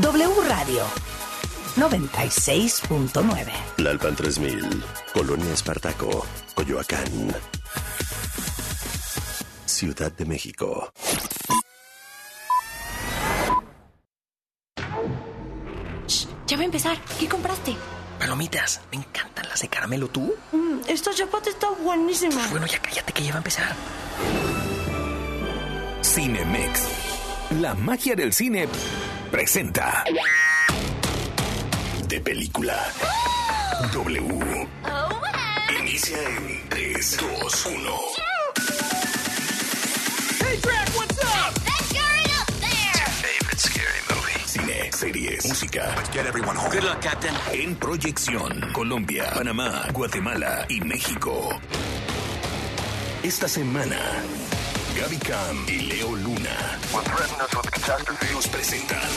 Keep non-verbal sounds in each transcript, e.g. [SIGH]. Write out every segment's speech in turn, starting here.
W Radio 96.9. La Alpan 3000, Colonia Espartaco, Coyoacán. Ciudad de México. ya va a empezar. ¿Qué compraste? Palomitas, me encantan las de caramelo. ¿Tú? Mm, esta chapata está buenísima. Pues bueno, ya cállate que ya va a empezar. Cinemex. La magia del cine presenta. De película. W. Inicia en 3, 2, 1. Hey, Drac, what's up? That scary up there! Favorite scary movie. Cine, series, música. Let's get everyone home. Good luck, Captain. En proyección. Colombia, Panamá, Guatemala y México. Esta semana. Gaby Cam y Leo Luna threatened us with the catastrophe nos presentan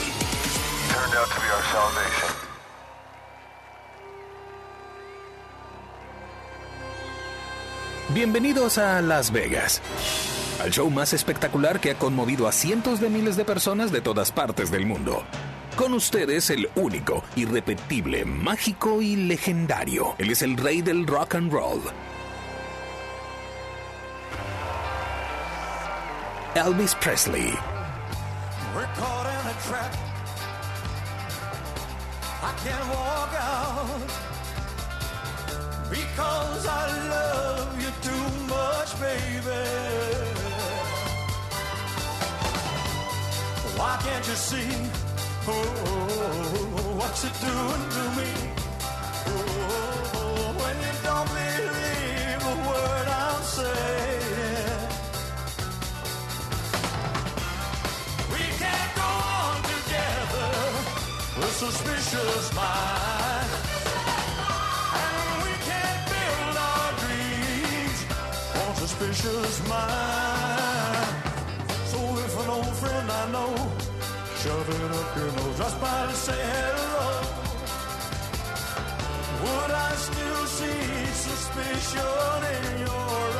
turned out to be our salvation. Bienvenidos a Las Vegas, al show más espectacular que ha conmovido a cientos de miles de personas de todas partes del mundo. Con ustedes el único, irrepetible, mágico y legendario. Él es el rey del rock and roll. Elvis Presley. We're caught in a trap. I can't walk out because I love you too much, baby. Why can't you see oh, what you're doing to me? And we can't build our dreams on suspicious minds. So if an old friend I know shove it up your nose just by to hello, would I still see suspicion in your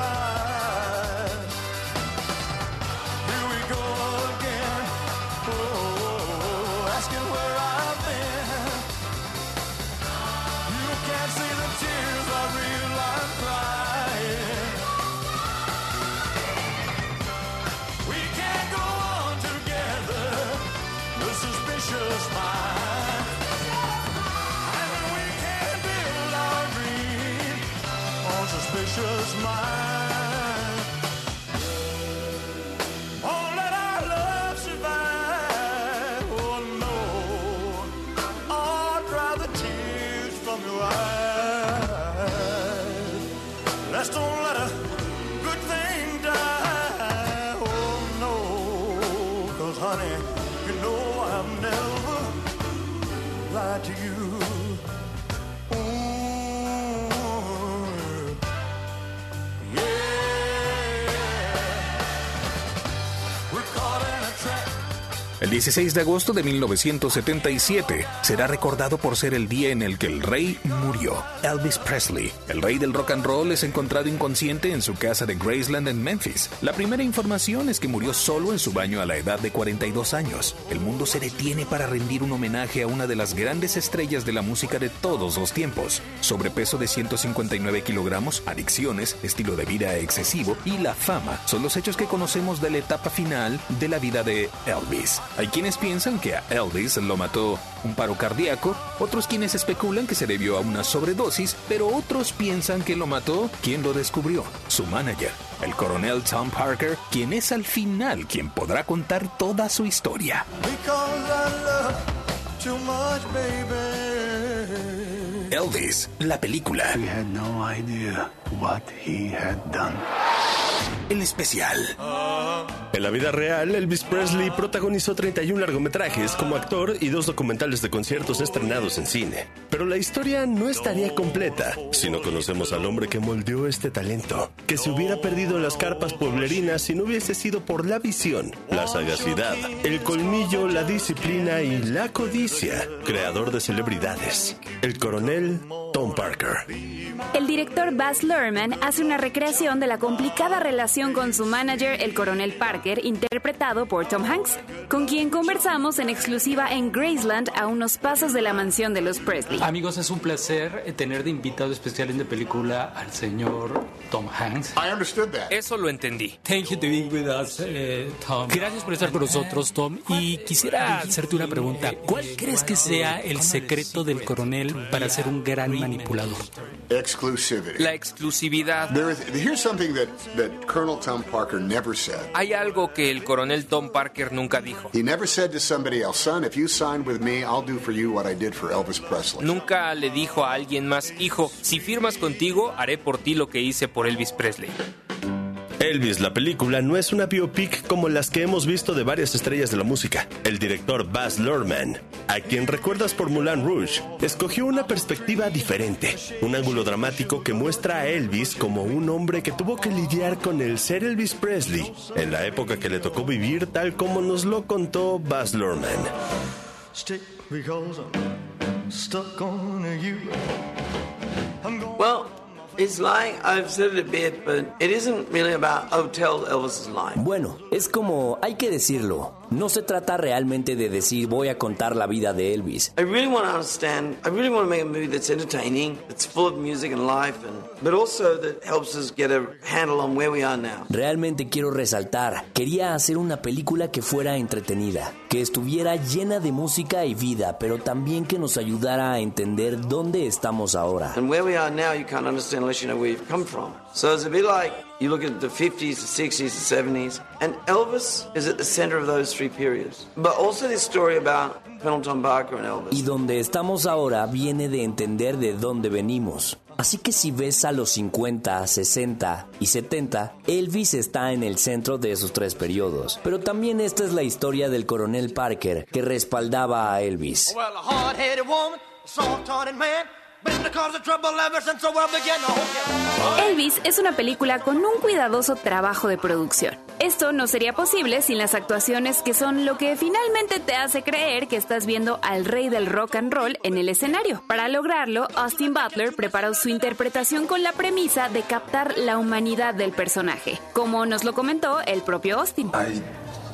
16 de agosto de 1977 será recordado por ser el día en el que el rey murió. Elvis Presley, el rey del rock and roll, es encontrado inconsciente en su casa de Graceland en Memphis. La primera información es que murió solo en su baño a la edad de 42 años. El mundo se detiene para rendir un homenaje a una de las grandes estrellas de la música de todos los tiempos. Sobrepeso de 159 kilogramos, adicciones, estilo de vida excesivo y la fama son los hechos que conocemos de la etapa final de la vida de Elvis. Quienes piensan que a Elvis lo mató un paro cardíaco, otros quienes especulan que se debió a una sobredosis, pero otros piensan que lo mató quien lo descubrió, su manager, el coronel Tom Parker, quien es al final quien podrá contar toda su historia. Because I love too much, baby. Elvis, la película, We had no idea what he had done. El especial. En la vida real, Elvis Presley protagonizó 31 largometrajes como actor y dos documentales de conciertos estrenados en cine. Pero la historia no estaría completa si no conocemos al hombre que moldeó este talento, que se hubiera perdido en las carpas pueblerinas si no hubiese sido por la visión, la sagacidad, el colmillo, la disciplina y la codicia, creador de celebridades, el coronel Tom Parker. el director Baz Luhrmann hace una recreación de la complicada relación con su manager, el coronel Parker, interpretado por Tom Hanks, con quien conversamos en exclusiva en Graceland a unos pasos de la mansión de los Presley. Amigos, es un placer eh, tener de invitado especial en de película al señor Tom Hanks. I understood that. Eso lo entendí. Thank you to be with us, eh, Tom. Gracias por estar con nosotros, Tom. Y quisiera hacerte una pregunta. ¿Cuál crees que sea el secreto del coronel para ser un gran manipulador? Exclusivity. La exclusividad. There is, here's something that, that Tom Parker never said. Hay algo que el coronel Tom Parker nunca dijo. He never said to somebody else, son, if you sign with me, I'll do for you what I did for Elvis Presley. Nunca le dijo a alguien más, hijo, si firmas contigo, haré por ti lo que hice por Elvis Presley. Elvis, la película, no es una biopic como las que hemos visto de varias estrellas de la música. El director Baz Luhrmann, a quien recuerdas por Moulin Rouge, escogió una perspectiva diferente, un ángulo dramático que muestra a Elvis como un hombre que tuvo que lidiar con el ser Elvis Presley en la época que le tocó vivir tal como nos lo contó Baz Luhrmann. Stick. Bueno, es como, hay que decirlo, no se trata realmente de decir voy a contar la vida de Elvis. I really want to understand. I really want to make a movie that's entertaining, that's full of music and life, and but also that helps us get a handle on where we are now. Realmente quiero resaltar, quería hacer una película que fuera entretenida, que estuviera llena de música y vida, pero también que nos ayudara a entender dónde estamos ahora. And where we are now, you can't understand unless you know where you've come from. So it's a bit like you look at the 50s, the 60s, the 70s, and Elvis is at the center of those three periods. But also this story about Colonel Tom Parker and Elvis. Y donde estamos ahora viene de entender de dónde venimos. Así que si ves a los 50, 60 y 70, Elvis está en el centro de esos tres periodos. Pero también esta es la historia del coronel Parker que respaldaba a Elvis. Well, a Elvis es una película con un cuidadoso trabajo de producción. Esto no sería posible sin las actuaciones que son lo que finalmente te hace creer que estás viendo al rey del rock and roll en el escenario. Para lograrlo, Austin Butler preparó su interpretación con la premisa de captar la humanidad del personaje, como nos lo comentó el propio Austin. I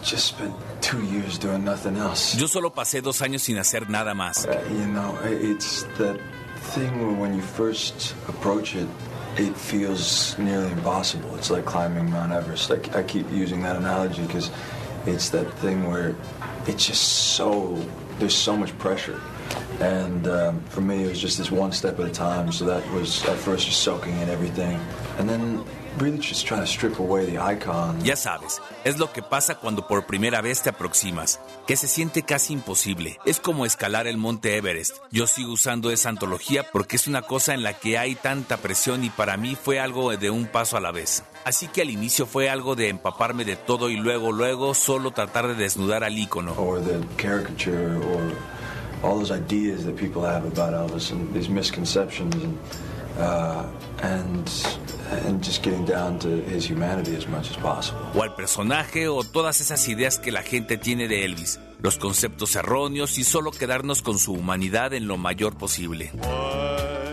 just spent two years doing nothing else. Yo solo pasé dos años sin hacer nada más. Uh, you know, i- it's that thing where when you first approach it, it feels nearly impossible. It's like climbing Mount Everest. I, I keep using that analogy because it's that thing where it's just so, there's so much pressure. And um, for me, it was just this one step at a time. So that was at first just soaking in everything. And then Ya sabes, es lo que pasa cuando por primera vez te aproximas, que se siente casi imposible. Es como escalar el monte Everest. Yo sigo usando esa antología porque es una cosa en la que hay tanta presión y para mí fue algo de un paso a la vez. Así que al inicio fue algo de empaparme de todo y luego, luego solo tratar de desnudar al ícono. or the caricature or all those ideas that people have about Elvis and these misconceptions and uh, and and just getting down to his humanity as much as possible. o al personaje o todas esas ideas que la gente tiene de Elvis, los conceptos erróneos y solo quedarnos con su humanidad en lo mayor posible. Wise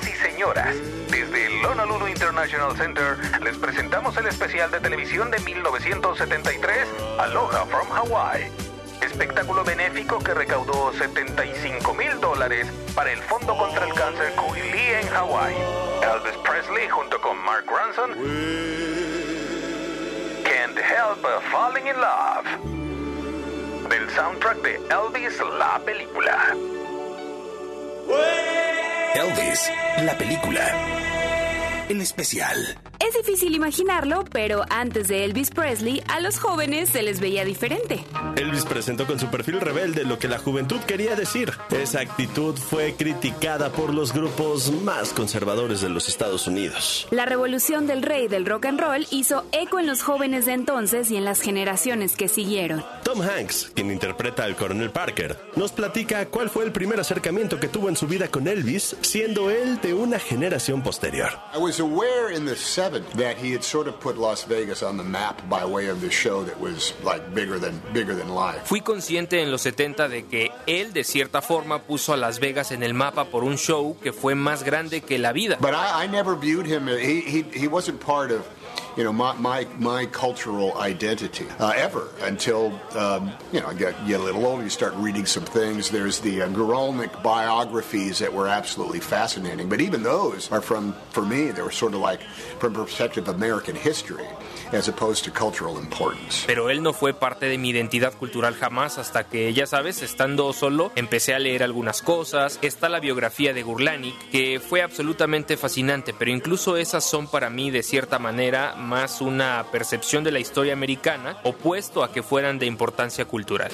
Señores y señoras, desde el Honolulu International Center les presentamos el especial de televisión de 1973, Aloha from Hawaii. Espectáculo benéfico que recaudó 75 mil dólares para el Fondo contra el Cáncer Kuili en Hawaii. Elvis Presley junto con Mark Ronson. Can't Help Falling in Love. Del soundtrack de Elvis la película. La película. El especial. Es difícil imaginarlo, pero antes de Elvis Presley, a los jóvenes se les veía diferente. Elvis presentó con su perfil rebelde lo que la juventud quería decir. Esa actitud fue criticada por los grupos más conservadores de los Estados Unidos. La revolución del rey del rock and roll hizo eco en los jóvenes de entonces y en las generaciones que siguieron. Tom Hanks, quien interpreta al coronel Parker, nos platica cuál fue el primer acercamiento que tuvo en su vida con Elvis, siendo él de una generación posterior. I was aware in the 70s that he had sort of put Las Vegas on the map by way of the show that was like bigger than bigger than life. Fui consciente en los 70 de que él de cierta forma puso a Las Vegas en el mapa por un show que fue más grande que la vida. But I, I never viewed him. He, he he wasn't part of. You know my my, my cultural identity uh, ever until um, you know I get, a little older. You start reading some things. There's the uh, Guralnik biographies that were absolutely fascinating. But even those are from for me. They were sort of like from perspective of American history as opposed to cultural importance. Pero él no fue parte de mi identidad cultural jamás hasta que, ya sabes, estando solo, empecé a leer algunas cosas. Está la biografía de Gurlanik, que fue absolutamente fascinante, pero incluso esas son para mí de cierta manera más una percepción de la historia americana, opuesto a que fueran de importancia cultural.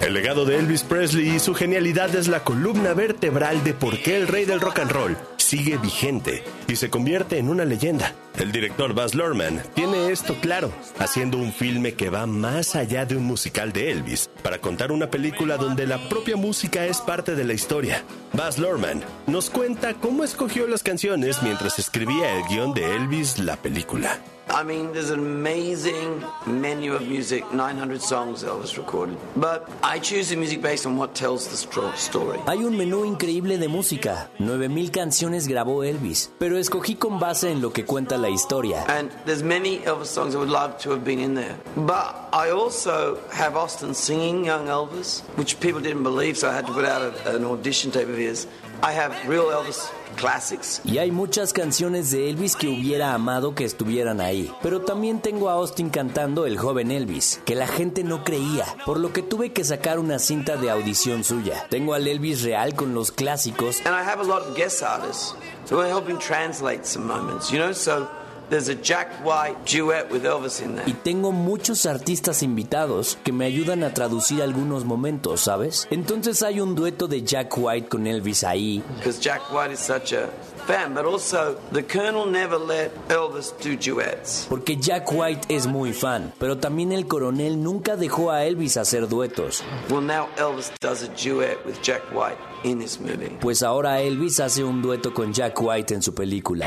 El legado de Elvis Presley y su genialidad es la columna vertebral de por qué el rey del rock and roll sigue vigente y se convierte en una leyenda. El director Baz Luhrmann tiene esto claro, haciendo un filme que va más allá de un musical de Elvis, para contar una película donde la propia música es parte de la historia. Baz Luhrmann nos cuenta cómo escogió las canciones mientras escribía el guion de Elvis, la película. I mean, there's an amazing menu of music, 900 songs Elvis recorded. But I choose the music based on what tells the story. Hay un menú increíble de música. 9000 canciones grabó Elvis, pero escogí con base en lo que cuenta la historia. And there's many Elvis songs I would love to have been in there. But I also have Austin singing Young Elvis, which people didn't believe, so I had to put out a, an audition tape of his. I have real Elvis classics. Y hay muchas canciones de Elvis que hubiera amado que estuvieran ahí. Pero también tengo a Austin cantando El joven Elvis, que la gente no creía, por lo que tuve que sacar una cinta de audición suya. Tengo al Elvis real con los clásicos. And I have a lot of guest artists who are helping translate some moments, you know? So there's a Jack White duet with Elvis in there. Y tengo muchos artistas invitados que me ayudan a traducir algunos momentos, ¿sabes? Entonces hay un dueto de Jack White con Elvis ahí. Because Jack White is such a fan, but also the Colonel never let Elvis do duets. Porque Jack White es muy fan, pero también el coronel nunca dejó a Elvis hacer duetos. Well, now Elvis does a duet with Jack White in this movie. Pues ahora Elvis hace un dueto con Jack White en su película.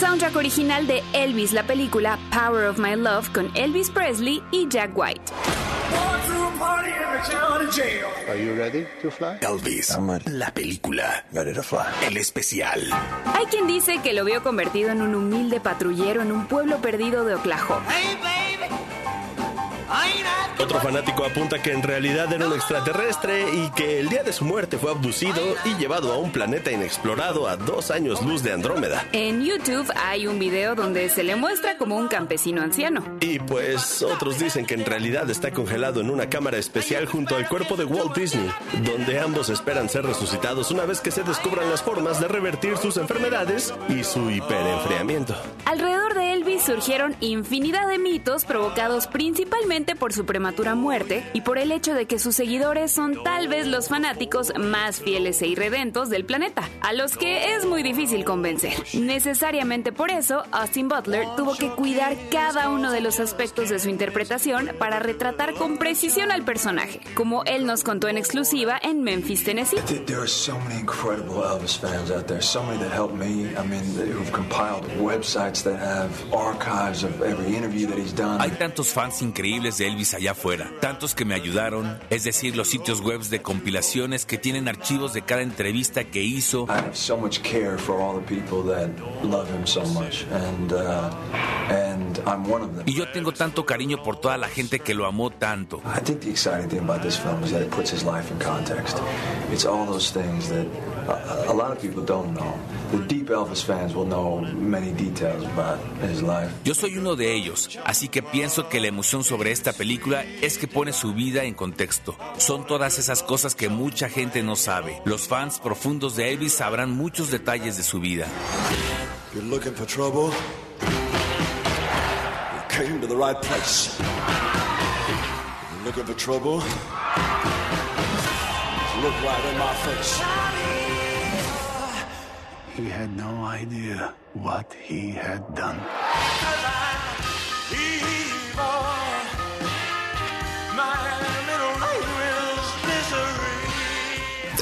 Soundtrack original de Elvis, la película Power of My Love con Elvis Presley y Jack White. Are you ready to fly? Elvis, la película. Ready to fly. El especial. Hay quien dice que lo vio convertido en un humilde patrullero en un pueblo perdido de Oklahoma. Otro fanático apunta que en realidad era un extraterrestre y que el día de su muerte fue abducido y llevado a un planeta inexplorado a dos años luz de Andrómeda. En YouTube hay un video donde se le muestra como un campesino anciano. Y pues otros dicen que en realidad está congelado en una cámara especial junto al cuerpo de Walt Disney, donde ambos esperan ser resucitados una vez que se descubran las formas de revertir sus enfermedades y su hiperenfriamiento. Alrededor de Elvis surgieron infinidad de mitos provocados principalmente por su prematura muerte y por el hecho de que sus seguidores son tal vez los fanáticos más fieles e irredentos del planeta, a los que es muy difícil convencer. Necesariamente por eso, Austin Butler tuvo que cuidar cada uno de los aspectos de su interpretación para retratar con precisión al personaje, como él nos contó en exclusiva en Memphis, Tennessee. Th- There are so many incredible Elvis fans out there, so many that helped me. I mean, who've compiled websites that have archives of every interview that he's done. Hay tantos fans increíbles de Elvis allá afuera, tantos que me ayudaron, es decir, los sitios web de compilaciones que tienen archivos de cada entrevista que hizo. I have so much care for all the people that love him so much, and uh, and I'm one of them. Y yo tengo tanto cariño por toda la gente que lo amó tanto. I think the exciting thing about this film is that it puts his life in context. It's all those things that a, a lot of people don't know. The deep Elvis fans will know many details about his life. Yo soy uno de ellos, así que pienso que la emoción sobre esta película es que pone su vida en contexto. Son todas esas cosas que mucha gente no sabe. Los fans profundos de Elvis sabrán muchos detalles de su vida. You're looking for trouble? You came to the right place. You're looking for trouble? Look right in my face. He had no idea what he had done.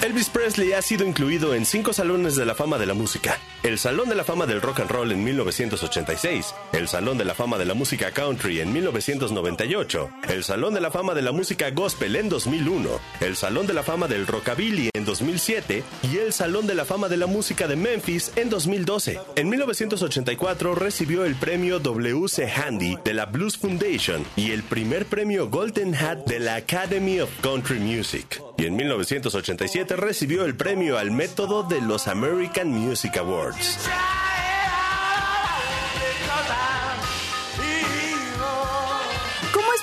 Elvis Presley ha sido incluido en cinco salones de la fama de la música. El Salón de la Fama del Rock and Roll en 1986, el Salón de la Fama de la Música Country en 1998, el Salón de la Fama de la Música Gospel en 2001, el Salón de la Fama del Rockabilly en 2007 y el Salón de la Fama de la Música de Memphis en 2012. En 1984 recibió el premio W.C. Handy de la Blues Foundation y el primer premio Golden Hat de la Academy of Country Music. Y en 1987 recibió el premio al método de los American Music Awards.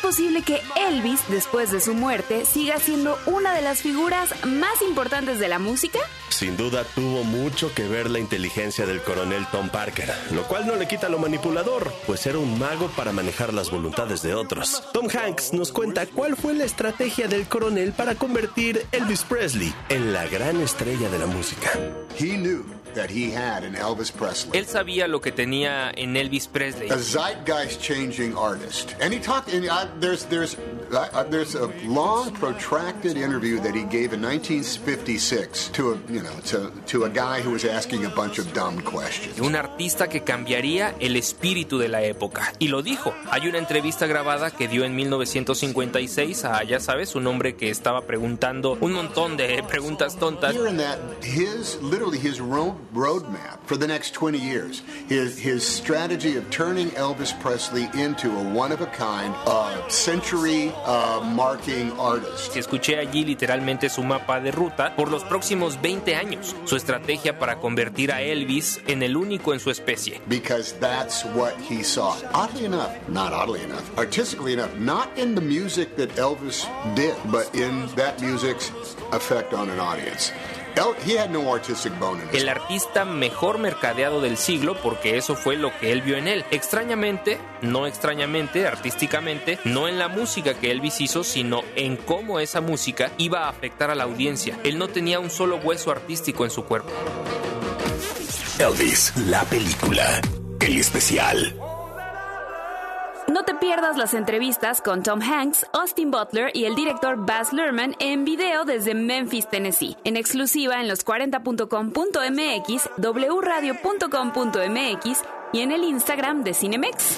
Posible que Elvis, después de su muerte, siga siendo una de las figuras más importantes de la música? Sin duda tuvo mucho que ver la inteligencia del coronel Tom Parker, lo cual no le quita lo manipulador, pues era un mago para manejar las voluntades de otros. Tom Hanks nos cuenta cuál fue la estrategia del coronel para convertir Elvis Presley en la gran estrella de la música. He knew that he had in Elvis Presley. Él sabía lo que tenía en Elvis Presley. a zeitgeist-changing artist, and he talked. And uh, there's there's uh, uh, there's a long, protracted interview that he gave in 1956 to a you know to to a guy who was asking a bunch of dumb questions. Un artista que cambiaría el espíritu de la época. Y lo dijo. Hay una entrevista grabada que dio en 1956 a, ya sabes, un hombre que estaba preguntando un montón de preguntas tontas. Hearing that his literally his ro- roadmap for the next 20 years, his his strategy of turning Elvis Presley into a one of a kind, uh, century uh, marking artist. Escuché allí literalmente su mapa de ruta por los próximos 20 años, su estrategia para convertir a Elvis en el único en su especie. because that's what he saw. Oddly enough, not oddly enough, artistically enough, not in the music that Elvis did, but in that music's effect on an audience. El- artista mejor mercadeado del siglo porque eso fue lo que él vio en él. Extrañamente, no extrañamente, artísticamente, no en la música que Elvis hizo, sino en cómo esa música iba a afectar a la audiencia. Él no tenía un solo hueso artístico en su cuerpo. Elvis, la película. El especial. No te pierdas las entrevistas con Tom Hanks, Austin Butler y el director Baz Luhrmann en video desde Memphis, Tennessee, en exclusiva en los 40.com.mx, wradio.com.mx y en el Instagram de Cinemex.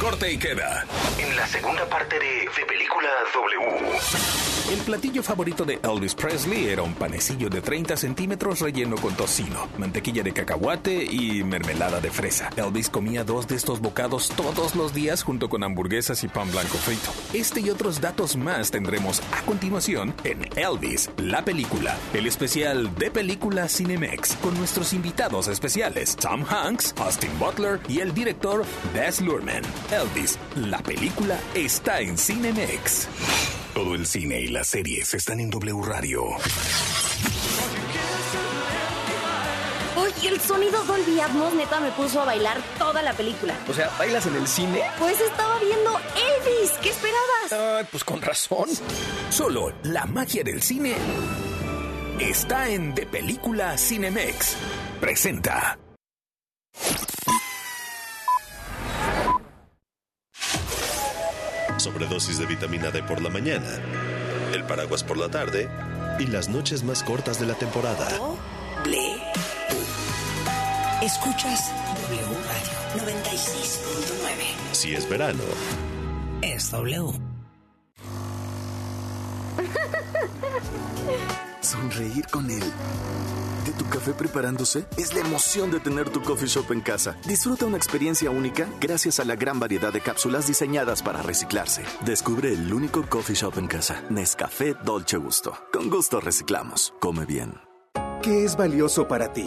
Corte y queda. En la segunda parte de, de Película W. El platillo favorito de Elvis Presley era un panecillo de 30 centímetros relleno con tocino, mantequilla de cacahuate y mermelada de fresa. Elvis comía dos de estos bocados todos los días junto con hamburguesas y pan blanco frito. Este y otros datos más tendremos a continuación en Elvis, la película, el especial de película Cinemex, con nuestros invitados especiales Tom Hanks, Austin Butler y el director Baz Luhrmann. Elvis, la película está en Cinemex. Todo el cine y las series están en W Radio. Oye, el sonido Dolby Atmos neta me puso a bailar toda la película. O sea, ¿bailas en el cine? Pues estaba viendo Elvis. ¿Qué esperabas? Ah, pues con razón. Solo la magia del cine está en De Película Cinemex. Presenta. Sobredosis de vitamina D por la mañana, el paraguas por la tarde y las noches más cortas de la temporada. Ble. Escuchas W Radio 96.9. Si es verano, Es W. [LAUGHS] Sonreír con él. Tu café preparándose es la emoción de tener tu coffee shop en casa. Disfruta una experiencia única gracias a la gran variedad de cápsulas diseñadas para reciclarse. Descubre el único coffee shop en casa. Nescafé Dolce Gusto. Con gusto reciclamos. Come bien. ¿Qué es valioso para ti?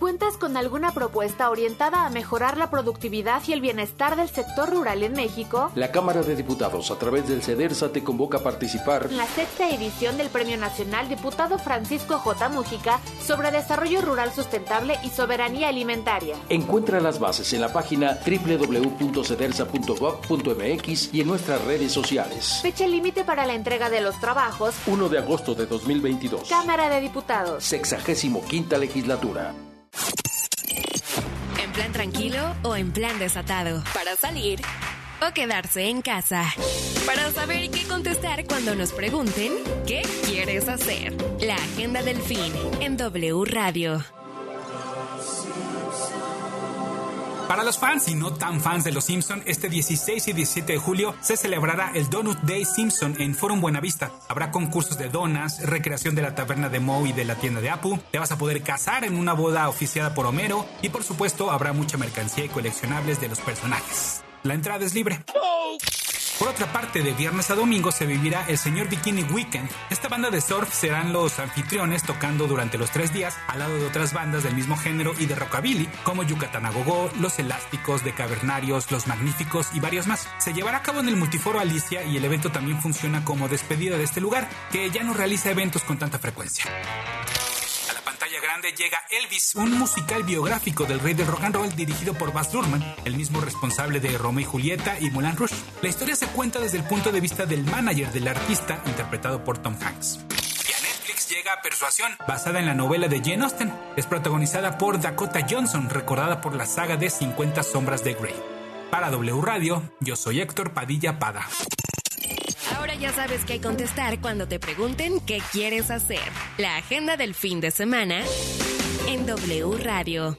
¿Cuentas con alguna propuesta orientada a mejorar la productividad y el bienestar del sector rural en México? La Cámara de Diputados, a través del CEDERSA, te convoca a participar En la sexta edición del Premio Nacional Diputado Francisco J. Mujica sobre Desarrollo Rural Sustentable y Soberanía Alimentaria. Encuentra las bases en la página www.cedersa.gov.mx y en nuestras redes sociales. Fecha límite para la entrega de los trabajos. 1 de agosto de 2022. Cámara de Diputados. Sexagésimo quinta legislatura. En plan tranquilo o en plan desatado. Para salir o quedarse en casa. Para saber qué contestar cuando nos pregunten qué quieres hacer. La agenda del fin en W Radio. Para los fans y no tan fans de Los Simpson, este 16 y 17 de julio se celebrará el Donut Day Simpson en Forum Buenavista. Habrá concursos de donas, recreación de la taberna de Moe y de la tienda de Apu, te vas a poder casar en una boda oficiada por Homero y por supuesto habrá mucha mercancía y coleccionables de los personajes. La entrada es libre. Por otra parte, de viernes a domingo se vivirá el Señor Bikini Weekend. Esta banda de surf serán los anfitriones tocando durante los tres días al lado de otras bandas del mismo género y de rockabilly, como Yucatán a Gogó, Los Elásticos, De Cavernarios, Los Magníficos y varios más. Se llevará a cabo en el Multiforo Alicia y el evento también funciona como despedida de este lugar, que ya no realiza eventos con tanta frecuencia. Grande llega Elvis, un musical biográfico del rey del rock and roll dirigido por Baz Luhrmann, el mismo responsable de Romeo y Julieta y Moulin Rouge. La historia se cuenta desde el punto de vista del manager del artista, interpretado por Tom Hanks. Y a Netflix llega Persuasión, basada en la novela de Jane Austen. Es protagonizada por Dakota Johnson, recordada por la saga de 50 sombras de Grey. Para W Radio, yo soy Héctor Padilla Pada. Ahora ya sabes qué contestar cuando te pregunten qué quieres hacer. La agenda del fin de semana en W Radio.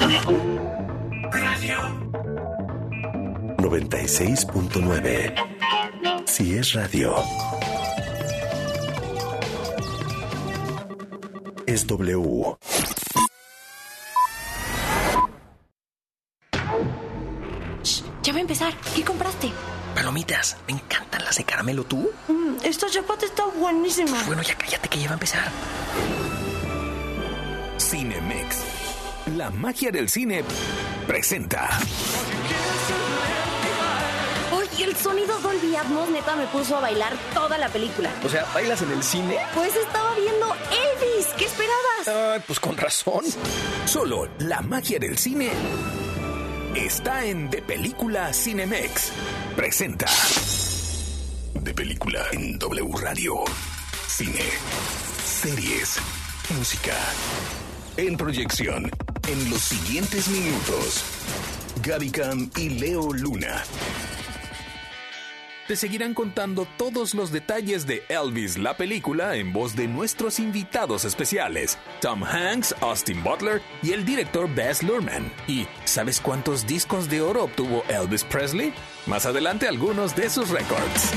Radio 96.9. Si es radio, es W. Shh, ya va a empezar. ¿Qué compraste? Palomitas. Me encantan las de caramelo. ¿Tú? Mm, esta chapata está buenísima. Bueno, ya cállate que ya va a empezar. La magia del cine presenta. Oye, el sonido Dolby Atmos neta me puso a bailar toda la película. O sea, ¿bailas en el cine? Pues estaba viendo Elvis. ¿Qué esperabas? Ah, pues con razón. Solo la magia del cine está en De Película Cinemex. Presenta. De Película en W Radio. Cine. Series. Música. En proyección. En los siguientes minutos. Gaby Cam y Leo Luna. Te seguirán contando todos los detalles de Elvis, la película, en voz de nuestros invitados especiales, Tom Hanks, Austin Butler y el director Baz Luhrmann. ¿Y sabes cuántos discos de oro obtuvo Elvis Presley? Más adelante algunos de sus récords.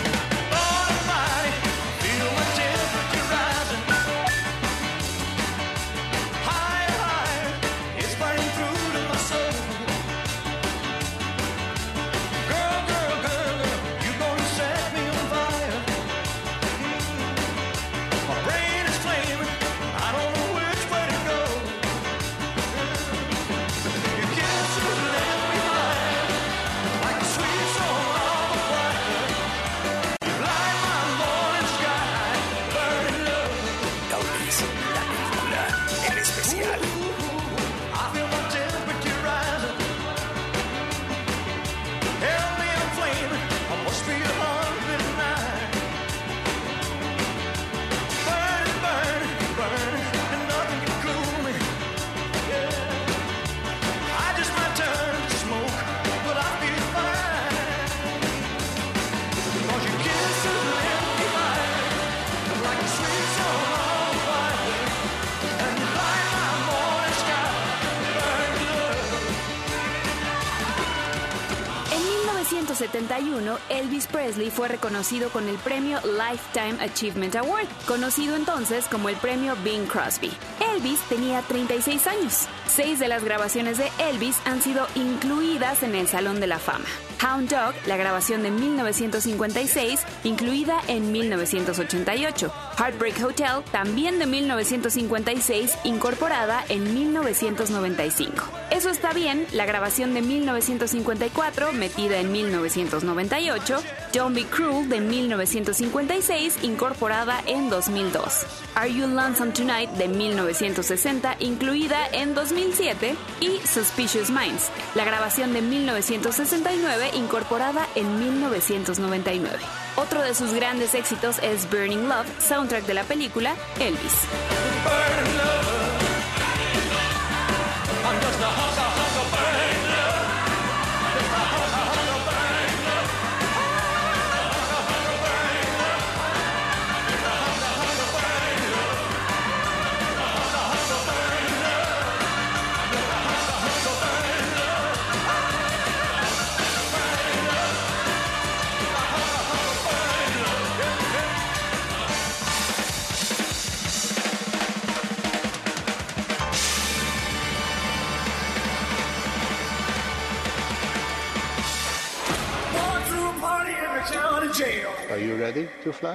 1971, Elvis Presley fue reconocido con el premio Lifetime Achievement Award, conocido entonces como el premio Bing Crosby. Elvis tenía 36 años. Seis de las grabaciones de Elvis han sido incluidas en el Salón de la Fama. Hound Dog, la grabación de 1956, incluida en 1988. Heartbreak Hotel, también de 1956, incorporada en 1995. Eso está bien, la grabación de 1954, metida en 1998. Don't Be Cruel, de 1956, incorporada en 2002. Are You Lonesome Tonight, de 1960, incluida en 2007. Y Suspicious Minds, la grabación de 1969, incorporada en 1999. Otro de sus grandes éxitos es Burning Love, soundtrack de la película Elvis.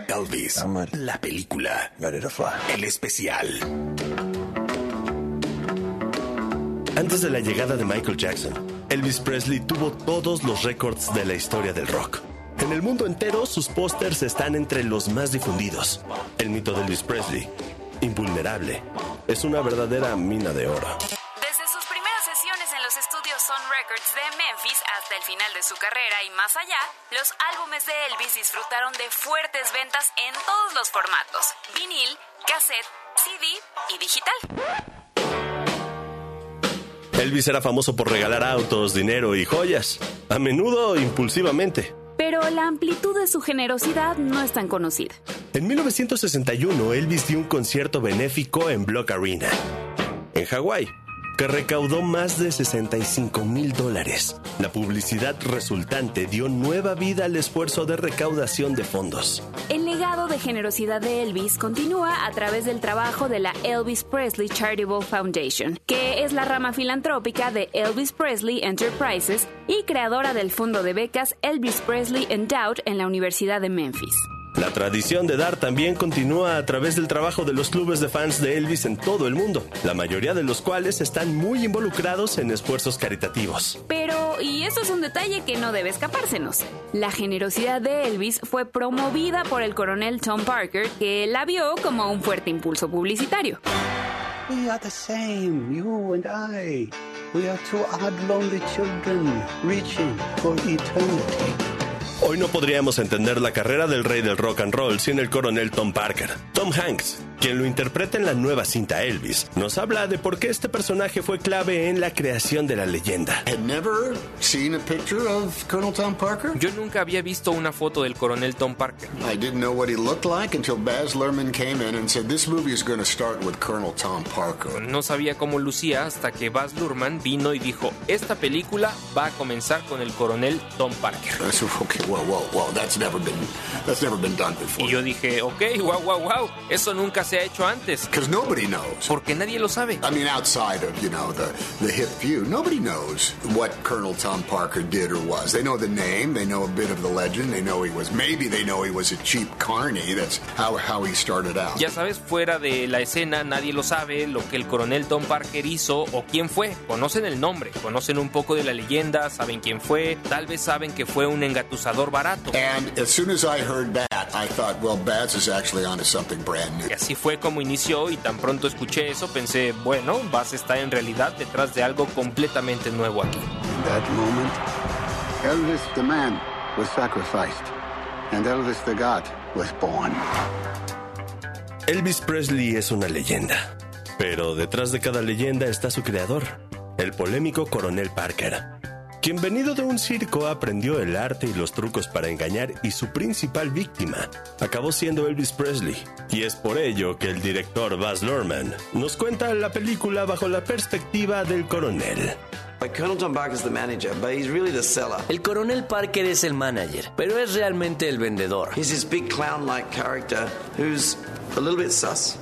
Elvis, la película. El especial. Antes de la llegada de Michael Jackson, Elvis Presley tuvo todos los récords de la historia del rock. En el mundo entero, sus pósters están entre los más difundidos. El mito de Elvis Presley, invulnerable, es una verdadera mina de oro. Final de su carrera y más allá, los álbumes de Elvis disfrutaron de fuertes ventas en todos los formatos: vinil, cassette, CD y digital. Elvis era famoso por regalar autos, dinero y joyas, a menudo impulsivamente. Pero la amplitud de su generosidad no es tan conocida. En 1961, Elvis dio un concierto benéfico en Block Arena, en Hawái, que recaudó más de 65 mil dólares. La publicidad resultante dio nueva vida al esfuerzo de recaudación de fondos. El legado de generosidad de Elvis continúa a través del trabajo de la Elvis Presley Charitable Foundation, que es la rama filantrópica de Elvis Presley Enterprises y creadora del fondo de becas Elvis Presley Endowed en la Universidad de Memphis. La tradición de dar también continúa a través del trabajo de los clubes de fans de Elvis en todo el mundo, la mayoría de los cuales están muy involucrados en esfuerzos caritativos. Pero, y eso es un detalle que no debe escapársenos, la generosidad de Elvis fue promovida por el coronel Tom Parker, que la vio como un fuerte impulso publicitario. We are the same, you and I. We are two odd, lonely children reaching for eternity. Hoy no podríamos entender la carrera del rey del rock and roll sin el coronel Tom Parker. Tom Hanks, quien lo interpreta en la nueva cinta Elvis, nos habla de por qué este personaje fue clave en la creación de la leyenda. Yo nunca había visto una foto del coronel Tom Parker. I didn't know what he looked like until Baz Luhrmann came in and said this movie is going to start with Colonel Tom Parker. No sabía cómo lucía hasta que Baz Luhrmann vino y dijo, esta película va a comenzar con el coronel Tom Parker. Okay, wow, wow, wow, that's never been, that's never been done before. Y yo dije, ok, wow, wow, wow, eso nunca se ha hecho antes. Because nobody knows. Porque nadie lo sabe. I mean, outside of, you know, the, the hip few, nobody knows what Colonel Tom Parker did or was. They know the name, they know a bit of the legend, they know he was, maybe they know he was a cheap carny, that's how, how he started out. Ya sabes, fuera de la escena, nadie lo sabe, lo que el coronel Tom Parker hizo o quién fue. Conocen el nombre, conocen un poco de la leyenda, saben quién fue, tal vez saben que fue un engatusador barato. And as soon as I heard that, I thought, well, Baz is actually onto something brand new. Y así fue como inició y tan pronto escuché eso pensé, bueno, Baz está en realidad detrás de algo completamente nuevo aquí. In that moment, Elvis the man was sacrificed, and Elvis the God was born. Elvis Presley es una leyenda, pero detrás de cada leyenda está su creador, el polémico coronel Parker, quien venido de un circo aprendió el arte y los trucos para engañar y su principal víctima acabó siendo Elvis Presley. Y es por ello que el director Baz Luhrmann nos cuenta la película bajo la perspectiva del coronel. El coronel Parker es el manager, pero es realmente el vendedor. He's this big clown-like character who's a little bit sus.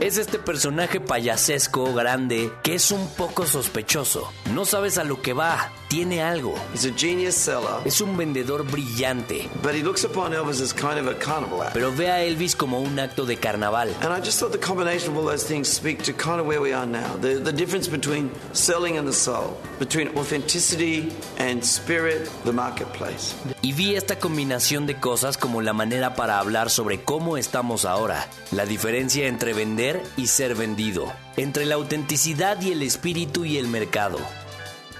Es este personaje payasesco, grande, que es un poco sospechoso. No sabes a lo que va. Tiene algo. He's a genius seller. Es un vendedor brillante. But he looks upon Elvis as kind of a carnival act. Pero ve a Elvis como un acto de carnaval. And I just thought the combination of all those things speak to kind of where we are now. The, the difference between selling and the soul, between authenticity and spirit, the marketplace. Y vi esta combinación de cosas como la manera para hablar sobre cómo estamos ahora, la diferencia entre vender y ser vendido, entre la autenticidad y el espíritu y el mercado.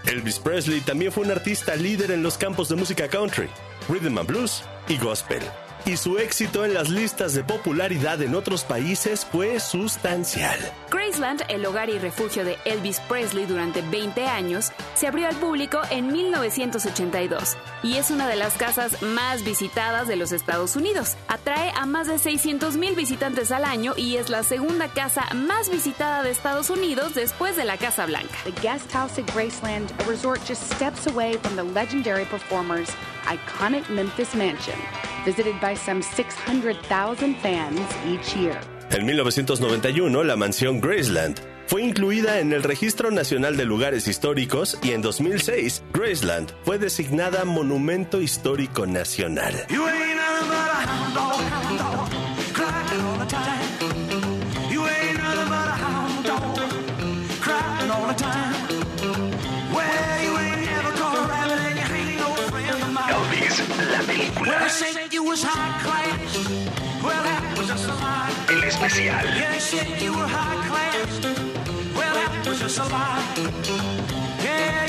Elvis Presley también fue un artista líder en los campos de música country, rhythm and blues y gospel. Y su éxito en las listas de popularidad en otros países fue sustancial. Graceland, el hogar y refugio de Elvis Presley durante 20 años, se abrió al público en 1982 y es una de las casas más visitadas de los Estados Unidos. Atrae a más de 600 mil visitantes al año y es la segunda casa más visitada de Estados Unidos después de la Casa Blanca. The guest house at Graceland, a resort just steps away from the legendary performer's iconic Memphis mansion, visited by some 600,000 fans each year. En 1991, la mansión Graceland Fue incluida en el Registro Nacional de Lugares Históricos y en 2006 Graceland fue designada Monumento Histórico Nacional. La película. El especial. You were hard cries Well that I just survive Can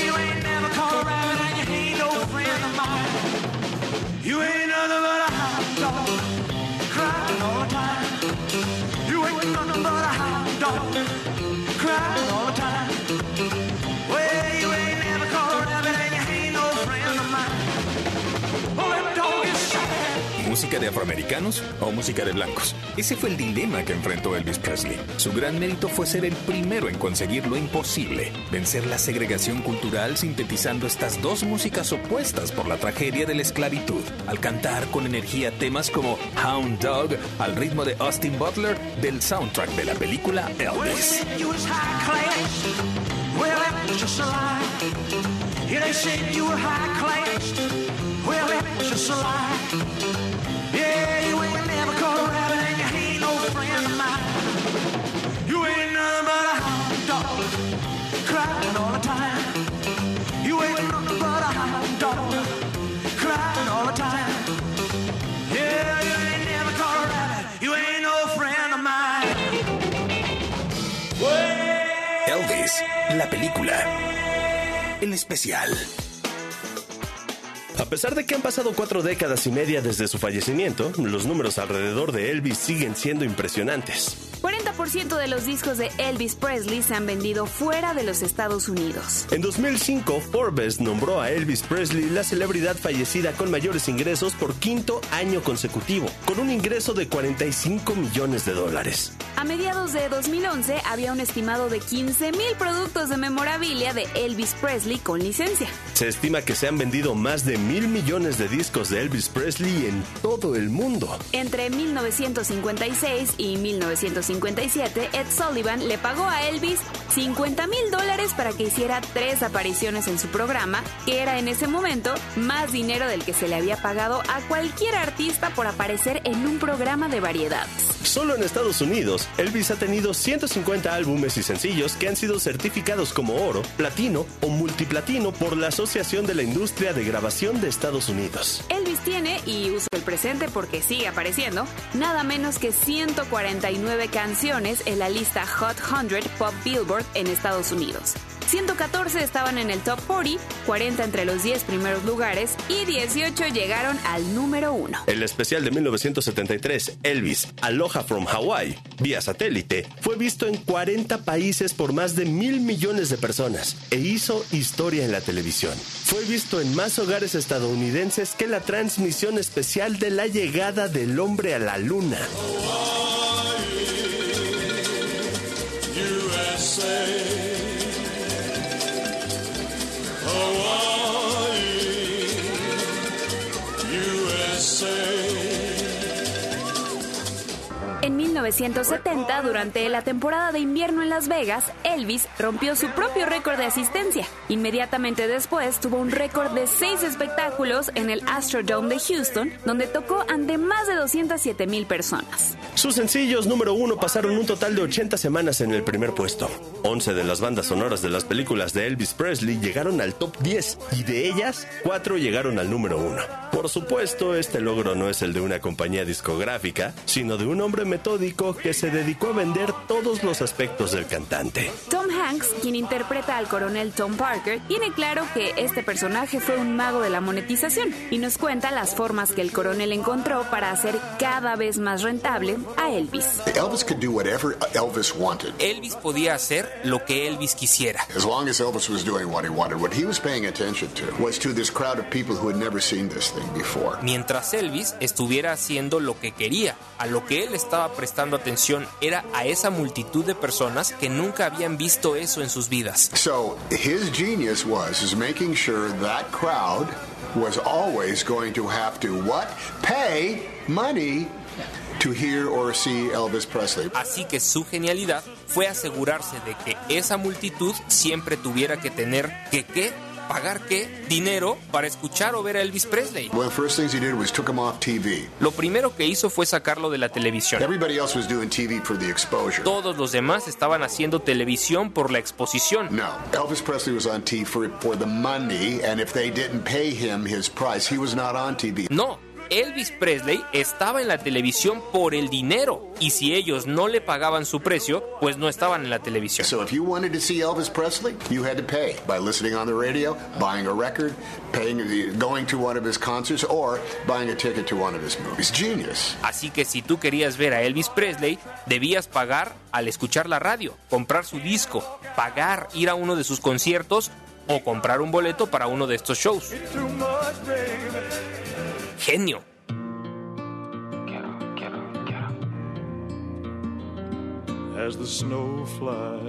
you ain't ¿Música de afroamericanos o música de blancos? Ese fue el dilema que enfrentó Elvis Presley. Su gran mérito fue ser el primero en conseguir lo imposible, vencer la segregación cultural sintetizando estas dos músicas opuestas por la tragedia de la esclavitud, al cantar con energía temas como Hound Dog al ritmo de Austin Butler del soundtrack de la película Elvis. La película. El especial. A pesar de que han pasado cuatro décadas y media desde su fallecimiento, los números alrededor de Elvis siguen siendo impresionantes. 40% de los discos de Elvis Presley se han vendido fuera de los Estados Unidos. En 2005, Forbes nombró a Elvis Presley la celebridad fallecida con mayores ingresos por quinto año consecutivo, con un ingreso de 45 millones de dólares. A mediados de 2011 había un estimado de 15 mil productos de memorabilia de Elvis Presley con licencia. Se estima que se han vendido más de mil millones de discos de Elvis Presley en todo el mundo. Entre 1956 y 1957, Ed Sullivan le pagó a Elvis 50 mil dólares para que hiciera tres apariciones en su programa, que era en ese momento más dinero del que se le había pagado a cualquier artista por aparecer en un programa de variedades. Solo en Estados Unidos, Elvis ha tenido 150 álbumes y sencillos que han sido certificados como oro, platino o multiplatino por la Asociación de la Industria de Grabación de Estados Unidos. Elvis tiene, y uso el presente porque sigue apareciendo, nada menos que 149 canciones en la lista Hot 100 Pop Billboard en Estados Unidos. 114 estaban en el top 40, 40 entre los 10 primeros lugares y 18 llegaron al número 1. El especial de 1973, Elvis, Aloha from Hawaii, vía satélite, fue visto en 40 países por más de mil millones de personas e hizo historia en la televisión. Fue visto en más hogares estadounidenses que la transmisión especial de la llegada del hombre a la luna. 1970, durante la temporada de invierno en Las Vegas, Elvis rompió su propio récord de asistencia. Inmediatamente después tuvo un récord de seis espectáculos en el Astrodome de Houston, donde tocó ante más de 207 mil personas. Sus sencillos número uno pasaron un total de 80 semanas en el primer puesto. 11 de las bandas sonoras de las películas de Elvis Presley llegaron al top 10 y de ellas, 4 llegaron al número uno. Por supuesto, este logro no es el de una compañía discográfica, sino de un hombre metódico que se dedicó a vender todos los aspectos del cantante. Tom Hanks, quien interpreta al coronel Tom Parker, tiene claro que este personaje fue un mago de la monetización y nos cuenta las formas que el coronel encontró para hacer cada vez más rentable a Elvis. Elvis could do whatever Elvis wanted. Elvis podía hacer lo que Elvis quisiera. As long as Elvis was doing what he wanted, what he was paying attention to was to this crowd of people who had never seen this thing. Mientras Elvis estuviera haciendo lo que quería, a lo que él estaba prestando atención era a esa multitud de personas que nunca habían visto eso en sus vidas. So his genius was is making sure that crowd was always going to have to what? Pay money to hear or see Elvis Presley. Así que su genialidad fue asegurarse de que esa multitud siempre tuviera que tener que qué pagar qué dinero para escuchar o ver a Elvis Presley. Lo primero que hizo fue sacarlo de la televisión. Everybody else was doing TV for the exposure. Todos los demás estaban haciendo televisión por la exposición. No, Elvis Presley was on TV for, for the money, and if they didn't pay him his price, he was not on TV. No, Elvis Presley estaba en la televisión por el dinero y si ellos no le pagaban su precio, pues no estaban en la televisión. So if you wanted to see Elvis Presley, you had to pay by listening on the radio, buying a record, paying, going to one of his concerts, or buying a ticket to one of his movies. Genius. Así que si tú querías ver a Elvis Presley, debías pagar al escuchar la radio, comprar su disco, pagar ir a uno de sus conciertos o comprar un boleto para uno de estos shows. Genio. As the snow flies.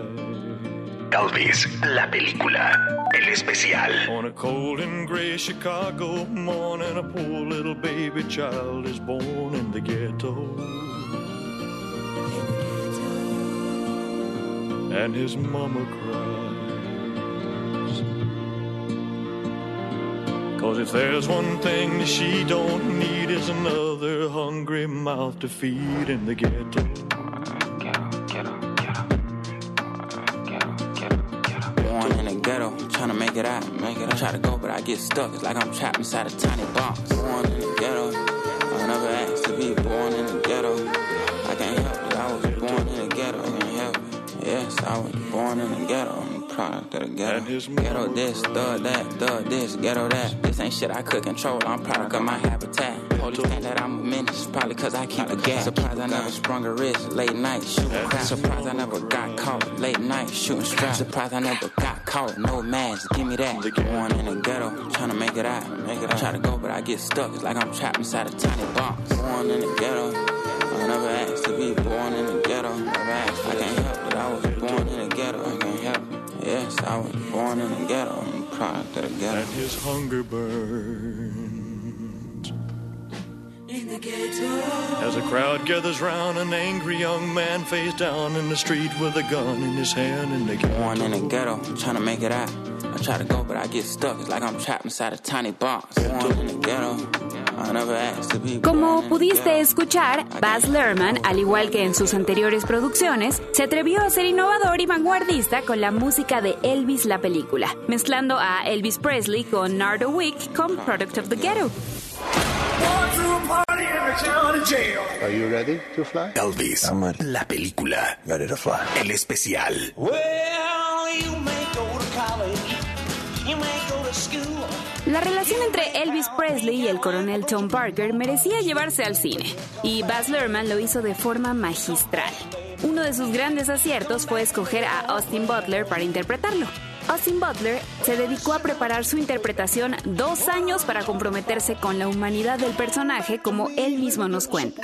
Elvis, la película, el especial. On a cold and gray Chicago morning, a poor little baby child is born in the ghetto. And his mama cries. Cause if there's one thing she don't need is another hungry mouth to feed in the ghetto. Born in the ghetto, trying to make it out, make it out. Try to go, but I get stuck. It's like I'm trapped inside a tiny box. Born in the ghetto, I never asked to be born in the ghetto. I can't help it, I was born in the ghetto. I can't help it. Yes, I was born in the ghetto. Product of the ghetto. Ghetto this, thug that, thug this, ghetto that. This ain't shit I could control. I'm product of my habitat. Police think that I'm a menace, probably cause I keep a gas. Surprised I never sprung a wrist, late night shooting crap. Surprised I never got caught, late night shooting straps. Surprised I never got caught, no mask, give me that. Born in the ghetto, trying to make it out, make it out. Try to go, but I get stuck. It's like I'm trapped inside a tiny box. Born in the ghetto, I never asked to be born in the ghetto. I can't help it, I was born in the ghetto. Yes, I was born in the ghetto. I'm a product of the ghetto. And his hunger burns. As a crowd gathers round, an angry young man face down in the street with a gun in his hand in the ghetto. Born in the ghetto, trying to make it out. I try to go, but I get stuck. It's like I'm trapped inside a tiny box. Born in the ghetto. I never asked to be Como pudiste escuchar, Baz Luhrmann, al igual que en sus anteriores producciones, se atrevió a ser innovador y vanguardista con la música de Elvis la película, mezclando a Elvis Presley con Nardo Wick con Product of the Ghetto. Are you ready to fly? Elvis, la película, Ready to fly. el especial. Well, you may go to college, La relación entre Elvis Presley y el coronel Tom Parker merecía llevarse al cine, y Baz Luhrmann lo hizo de forma magistral. Uno de sus grandes aciertos fue escoger a Austin Butler para interpretarlo. Austin Butler se dedicó a preparar su interpretación dos años para comprometerse con la humanidad del personaje, como él mismo nos cuenta.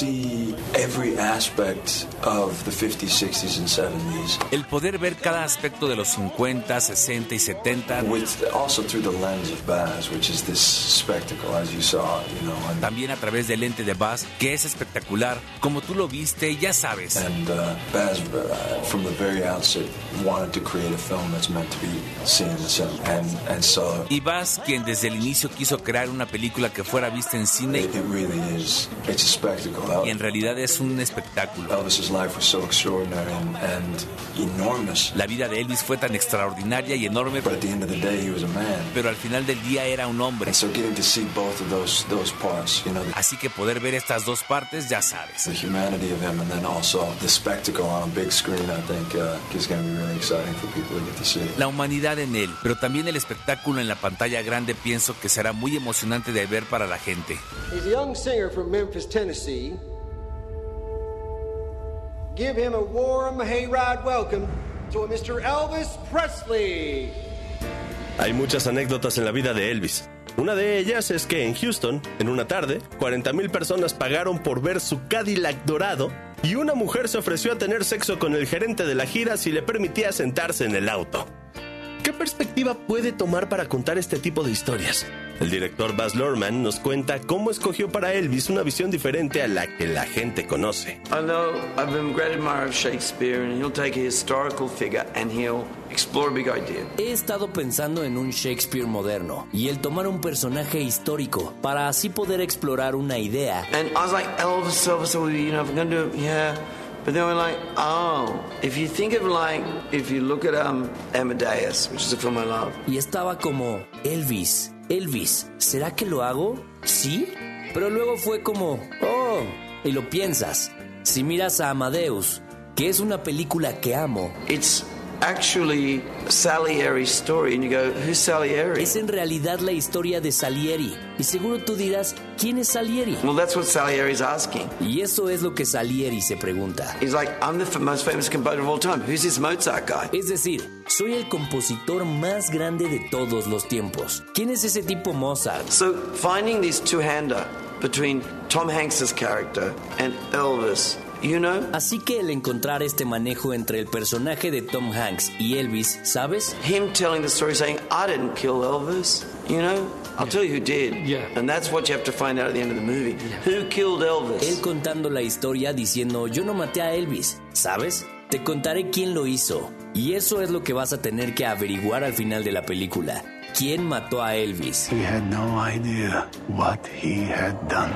Getting to see every aspect of the 50s, 60s, and 70s. El poder ver cada aspecto de los 50, 60 y 70. With also through the lens of Baz, which is this spectacle, as you saw, you know. And, También a través del lente de Buzz, que es espectacular. Como tú lo viste, ya sabes. and uh, Baz, uh, from the very outset, wanted to create a film that's meant to be seen in the cinema. And, and so Y Buzz, quien desde el inicio quiso crear una película que fuera vista en cine, it, it really is. It's a spectacle. Y en realidad es un espectáculo. Elvis's life was so extraordinary and, and enormous. La vida de Elvis fue tan extraordinaria y enorme, But at the end of the day, he was a man. pero al final del día era un hombre. And so getting to see both of those those parts, you know, the, Así que poder ver estas dos partes, ya sabes. the humanity of him, and then also the spectacle on a big screen, I think uh, is going to be really exciting for people to get to see. La humanidad en él, pero también el espectáculo en la pantalla grande pienso que será muy emocionante de ver para la gente. He's a young singer from Memphis, Tennessee. Give him a warm hayride welcome to Mr. Elvis Presley. Hay muchas anécdotas en la vida de Elvis. Una de ellas es que en Houston, en una tarde, 40.000 personas pagaron por ver su Cadillac dorado y una mujer se ofreció a tener sexo con el gerente de la gira si le permitía sentarse en el auto. ¿Qué perspectiva puede tomar para contar este tipo de historias? El director Baz Luhrmann nos cuenta cómo escogió para Elvis una visión diferente a la que la gente conoce. I know I've been a great admirer of Shakespeare, and he'll take a historical figure and he'll explore a big idea. He estado pensando en un Shakespeare moderno y el tomar un personaje histórico para así poder explorar una idea. And I was like, Elvis, Elvis, you know, if I'm going to do it, yeah. But then we're like, oh, if you think of like, if you look at um, Amadeus, which is a film I love. Y estaba como, Elvis, Elvis, ¿será que lo hago? ¿Sí? Pero luego fue como, oh, y lo piensas. Si miras a Amadeus, que es una película que amo. It's actually Salieri's story, and you go, who's Salieri? Es en realidad la historia de Salieri. Y seguro tú dirás, ¿quién es Salieri? Well, that's what Salieri's asking. Y eso es lo que Salieri se pregunta. He's like, I'm the most famous composer of all time. Who's this Mozart guy? Es decir, soy el compositor más grande de todos los tiempos. ¿Quién es ese tipo Mozart? So finding this two-hander between Tom Hanks's character and Elvis? Así que el encontrar este manejo entre el personaje de Tom Hanks y Elvis, ¿sabes? Him telling the story saying, I didn't kill Elvis, you know? I'll tell you who did. Yeah. And that's what you have to find out at the end of the movie. Who killed Elvis? Él contando la historia diciendo, yo no maté a Elvis, ¿sabes? Te contaré quién lo hizo. Y eso es lo que vas a tener que averiguar al final de la película. ¿Quién mató a Elvis? He had no idea what he had done.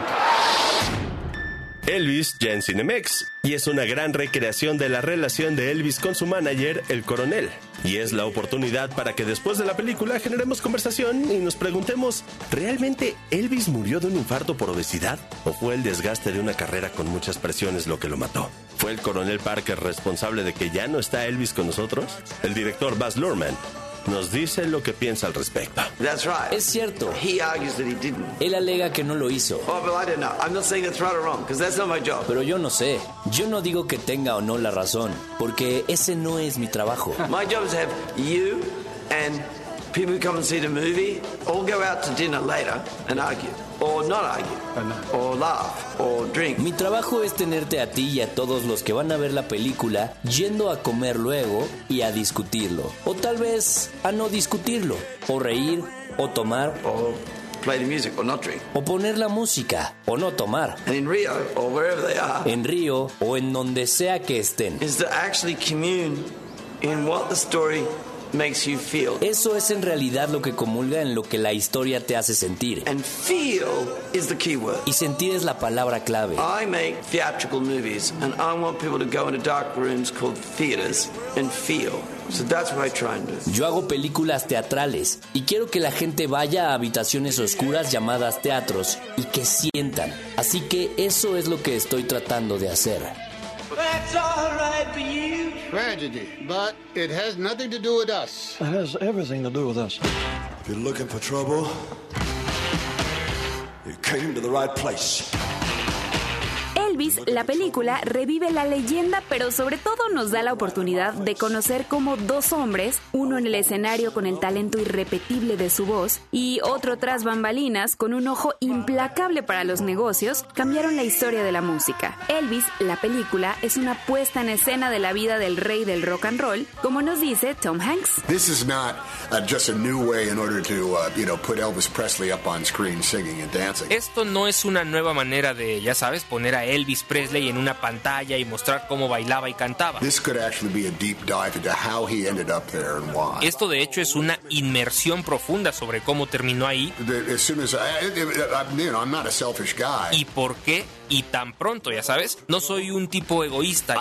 Elvis ya en Cinemex, y es una gran recreación de la relación de Elvis con su manager, el coronel. Y es la oportunidad para que después de la película generemos conversación y nos preguntemos, ¿realmente Elvis murió de un infarto por obesidad? ¿O fue el desgaste de una carrera con muchas presiones lo que lo mató? ¿Fue el coronel Parker responsable de que ya no está Elvis con nosotros? El director Baz Luhrmann nos dice lo que piensa al respecto. That's right. Es cierto. He argues that he didn't. Él alega que no lo hizo. Oh, but I don't know. I'm not saying that's right or wrong, because that's not my job. Pero yo no sé. Yo no digo que tenga o no la razón, porque ese no es mi trabajo. My job is to have you and people who come and see the movie all go out to dinner later and argue. Or not argue. Or laugh. Or drink. Mi trabajo es tenerte a ti y a todos los que van a ver la película yendo a comer luego y a discutirlo. O tal vez a no discutirlo. O reír, o tomar. Or play the music or not drink. O poner la música, o no tomar. And in Rio, or wherever they are, En Río o en donde sea que estén. is to actually commune in what the story makes you feel. Eso es en realidad lo que comulga en lo que la historia te hace sentir. And feel is the key word. Y sentir es la palabra clave. I make theatrical movies, and I want people to go into dark rooms called theaters and feel. So that's what I try and do. Yo hago películas teatrales y quiero que la gente vaya a habitaciones oscuras llamadas teatros y que sientan. Así que eso es lo que estoy tratando de hacer. That's all right for you. Tragedy, but it has nothing to do with us. It has everything to do with us. If you're looking for trouble, you came to the right place. Elvis, la película, revive la leyenda, pero sobre todo nos da la oportunidad de conocer cómo dos hombres, uno en el escenario con el talento irrepetible de su voz y otro tras bambalinas con un ojo implacable para los negocios, cambiaron la historia de la música. Elvis, la película, es una puesta en escena de la vida del rey del rock and roll, como nos dice Tom Hanks. This is not uh, just a new way in order to, uh, you know, put Elvis Presley up on screen singing and dancing. Esto no es una nueva manera de, ya sabes, poner a Elvis Presley en una pantalla y mostrar cómo bailaba y cantaba. Esto de hecho es una inmersión profunda sobre cómo terminó ahí. Y por qué y tan pronto, ya sabes. No soy un tipo egoísta.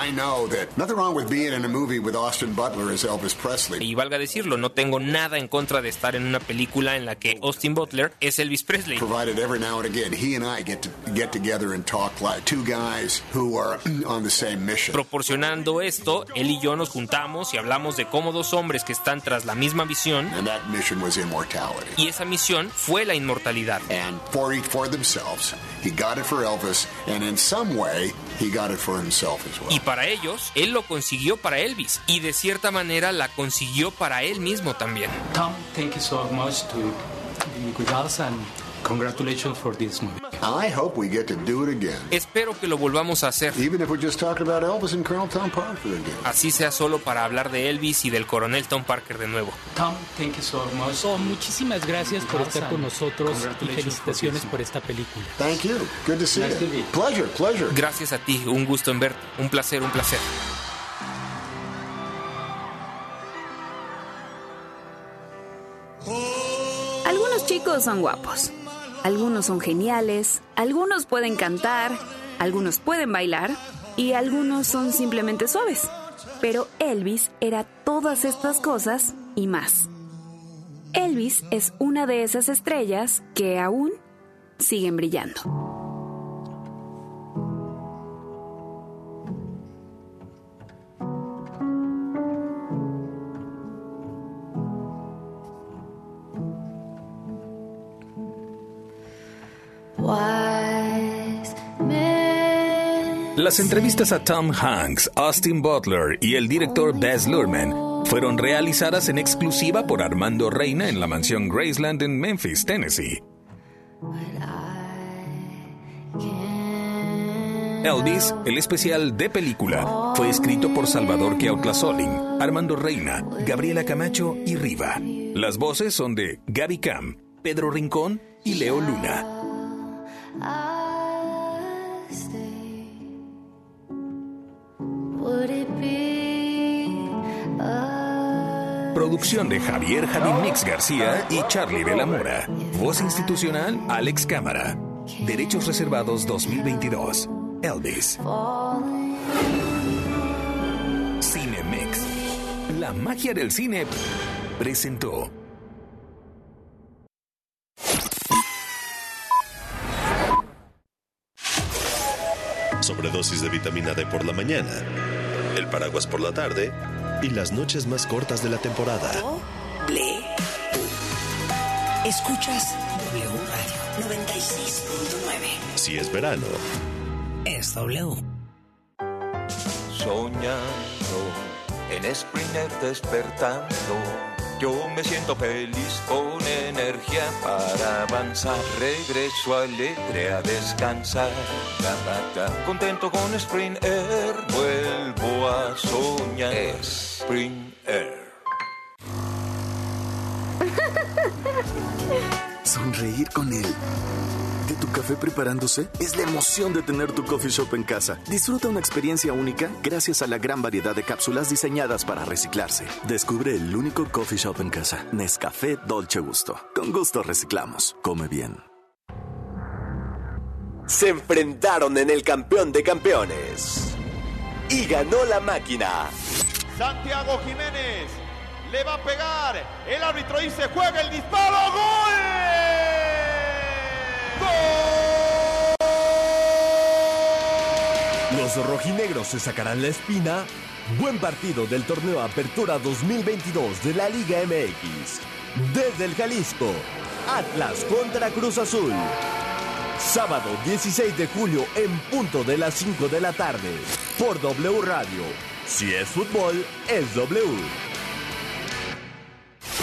Y valga decirlo, no tengo nada en contra de estar en una película en la que Austin Butler es Elvis Presley. Provided every now and again he and I get to get together and talk like two guys who are [CLEARS THROAT] on the same mission. Proporcionando esto, él y yo nos juntamos y hablamos de cómo dos hombres que están tras la misma visión And that mission was immortality. y esa misión fue la inmortalidad. And for each for themselves, he got it for Elvis, and in some way, he got it for himself as well. Y para ellos, él lo consiguió para Elvis y de cierta manera la consiguió para él mismo también. Tom, thank you so much to Congratulations for this movie. I hope we get to do it again. Espero que lo volvamos a hacer. Even if we're just talking about Elvis and Colonel Tom Parker again. Así sea solo para hablar de Elvis y del coronel Tom Parker de nuevo. Tom, thank you so much. Oh, muchísimas gracias por estar con nosotros y felicitaciones for por esta película. Thank you. Good to see Nice to you. you. Pleasure, pleasure. Gracias a ti, un gusto en verte. Un placer, un placer. Algunos chicos son guapos, algunos son geniales, algunos pueden cantar, algunos pueden bailar y algunos son simplemente suaves. Pero Elvis era todas estas cosas y más. Elvis es una de esas estrellas que aún siguen brillando. Las entrevistas a Tom Hanks, Austin Butler y el director Baz Luhrmann fueron realizadas en exclusiva por Armando Reina en la mansión Graceland en Memphis, Tennessee. Elvis, el especial de película, fue escrito por Salvador Solin, Armando Reina, Gabriela Camacho y Riva. Las voces son de Gaby Cam, Pedro Rincón y Leo Luna. Producción de Javier Javimix García y Charlie de la Mora. Voz institucional Alex Cámara. Derechos reservados 2022. Elvis. Cinemex. La magia del cine presentó. Sobredosis de vitamina D por la mañana, el paraguas por la tarde y las noches más cortas de la temporada. Ble. Escuchas W Radio 96.9. Si es verano, Es W. Soñando en Springer despertando. Yo me siento feliz con energía para avanzar. Regreso alegre a descansar. Contento con Spring Air. Vuelvo a soñar. Spring Air. Sonreír con él. ¿De tu café preparándose? Es la emoción de tener tu coffee shop en casa. Disfruta una experiencia única gracias a la gran variedad de cápsulas diseñadas para reciclarse. Descubre el único coffee shop en casa. Nescafé Dolce Gusto. Con gusto reciclamos. Come bien. Se enfrentaron en el campeón de campeones. Y ganó la máquina. Santiago Jiménez le va a pegar. El árbitro dice juega el disparo. ¡Gol! Los rojinegros se sacarán la espina. Buen partido del torneo Apertura 2022 de la Liga MX. Desde el Jalisco, Atlas contra Cruz Azul. Sábado 16 de julio en punto de las 5 de la tarde. Por W Radio. Si es fútbol, es W.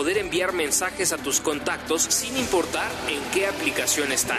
poder enviar mensajes a tus contactos sin importar en qué aplicación están.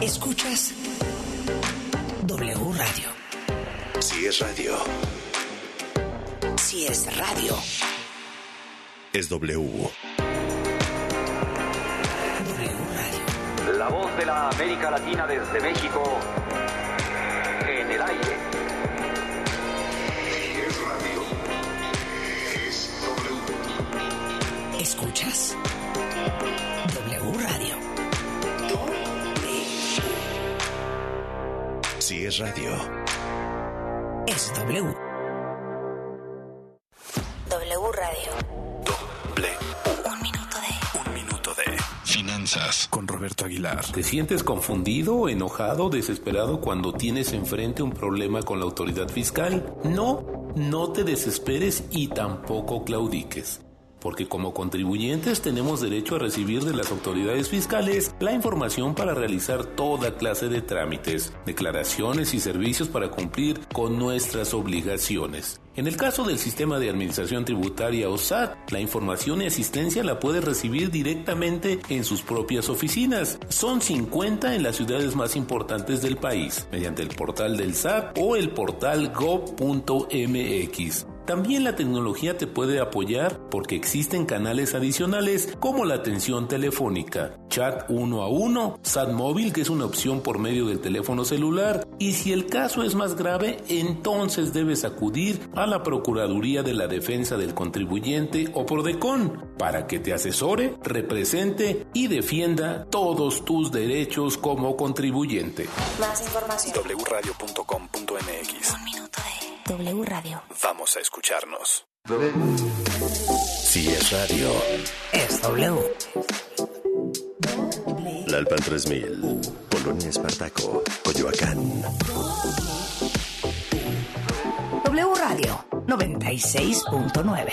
Escuchas W Radio. Si es radio, Si es radio, Es W. La voz de la América Latina desde México en el aire. Es radio. Es W. escuchas W Si es radio. Es W. W Radio. Un minuto de. Un minuto de finanzas con Roberto Aguilar. ¿Te sientes confundido, enojado, desesperado cuando tienes enfrente un problema con la autoridad fiscal? No, no te desesperes y tampoco claudiques. Porque como contribuyentes tenemos derecho a recibir de las autoridades fiscales la información para realizar toda clase de trámites, declaraciones y servicios para cumplir con nuestras obligaciones. En el caso del sistema de administración tributaria o SAT, la información y asistencia la puedes recibir directamente en sus propias oficinas. Son 50 en las ciudades más importantes del país, mediante el portal del SAT o el portal go.mx. También la tecnología te puede apoyar porque existen canales adicionales como la atención telefónica, chat uno a uno, SAT móvil que es una opción por medio del teléfono celular y si el caso es más grave entonces debes acudir a la Procuraduría de la Defensa del Contribuyente o Prodecon para que te asesore, represente y defienda todos tus derechos como contribuyente. Más información. wradio.com.mx W Radio. Vamos a escucharnos. Si es radio. Es W. La Alpan 3000. Polonia Espartaco. Coyoacán. W Radio 96.9.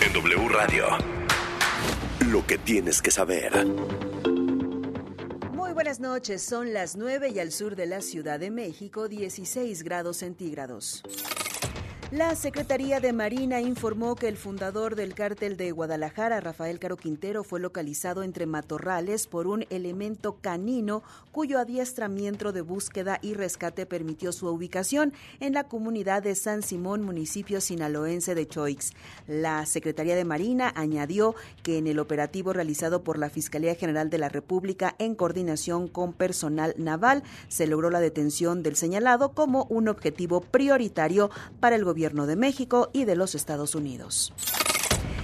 en W Radio. Lo que tienes que saber. Muy buenas noches, son las 9 y al sur de la Ciudad de México 16 grados centígrados. La Secretaría de Marina informó que el fundador del cártel de Guadalajara, Rafael Caro Quintero, fue localizado entre matorrales por un elemento canino cuyo adiestramiento de búsqueda y rescate permitió su ubicación en la comunidad de San Simón, municipio sinaloense de Choix. La Secretaría de Marina añadió que en el operativo realizado por la Fiscalía General de la República en coordinación con personal naval se logró la detención del señalado como un objetivo prioritario para el gobierno de México y de los Estados Unidos.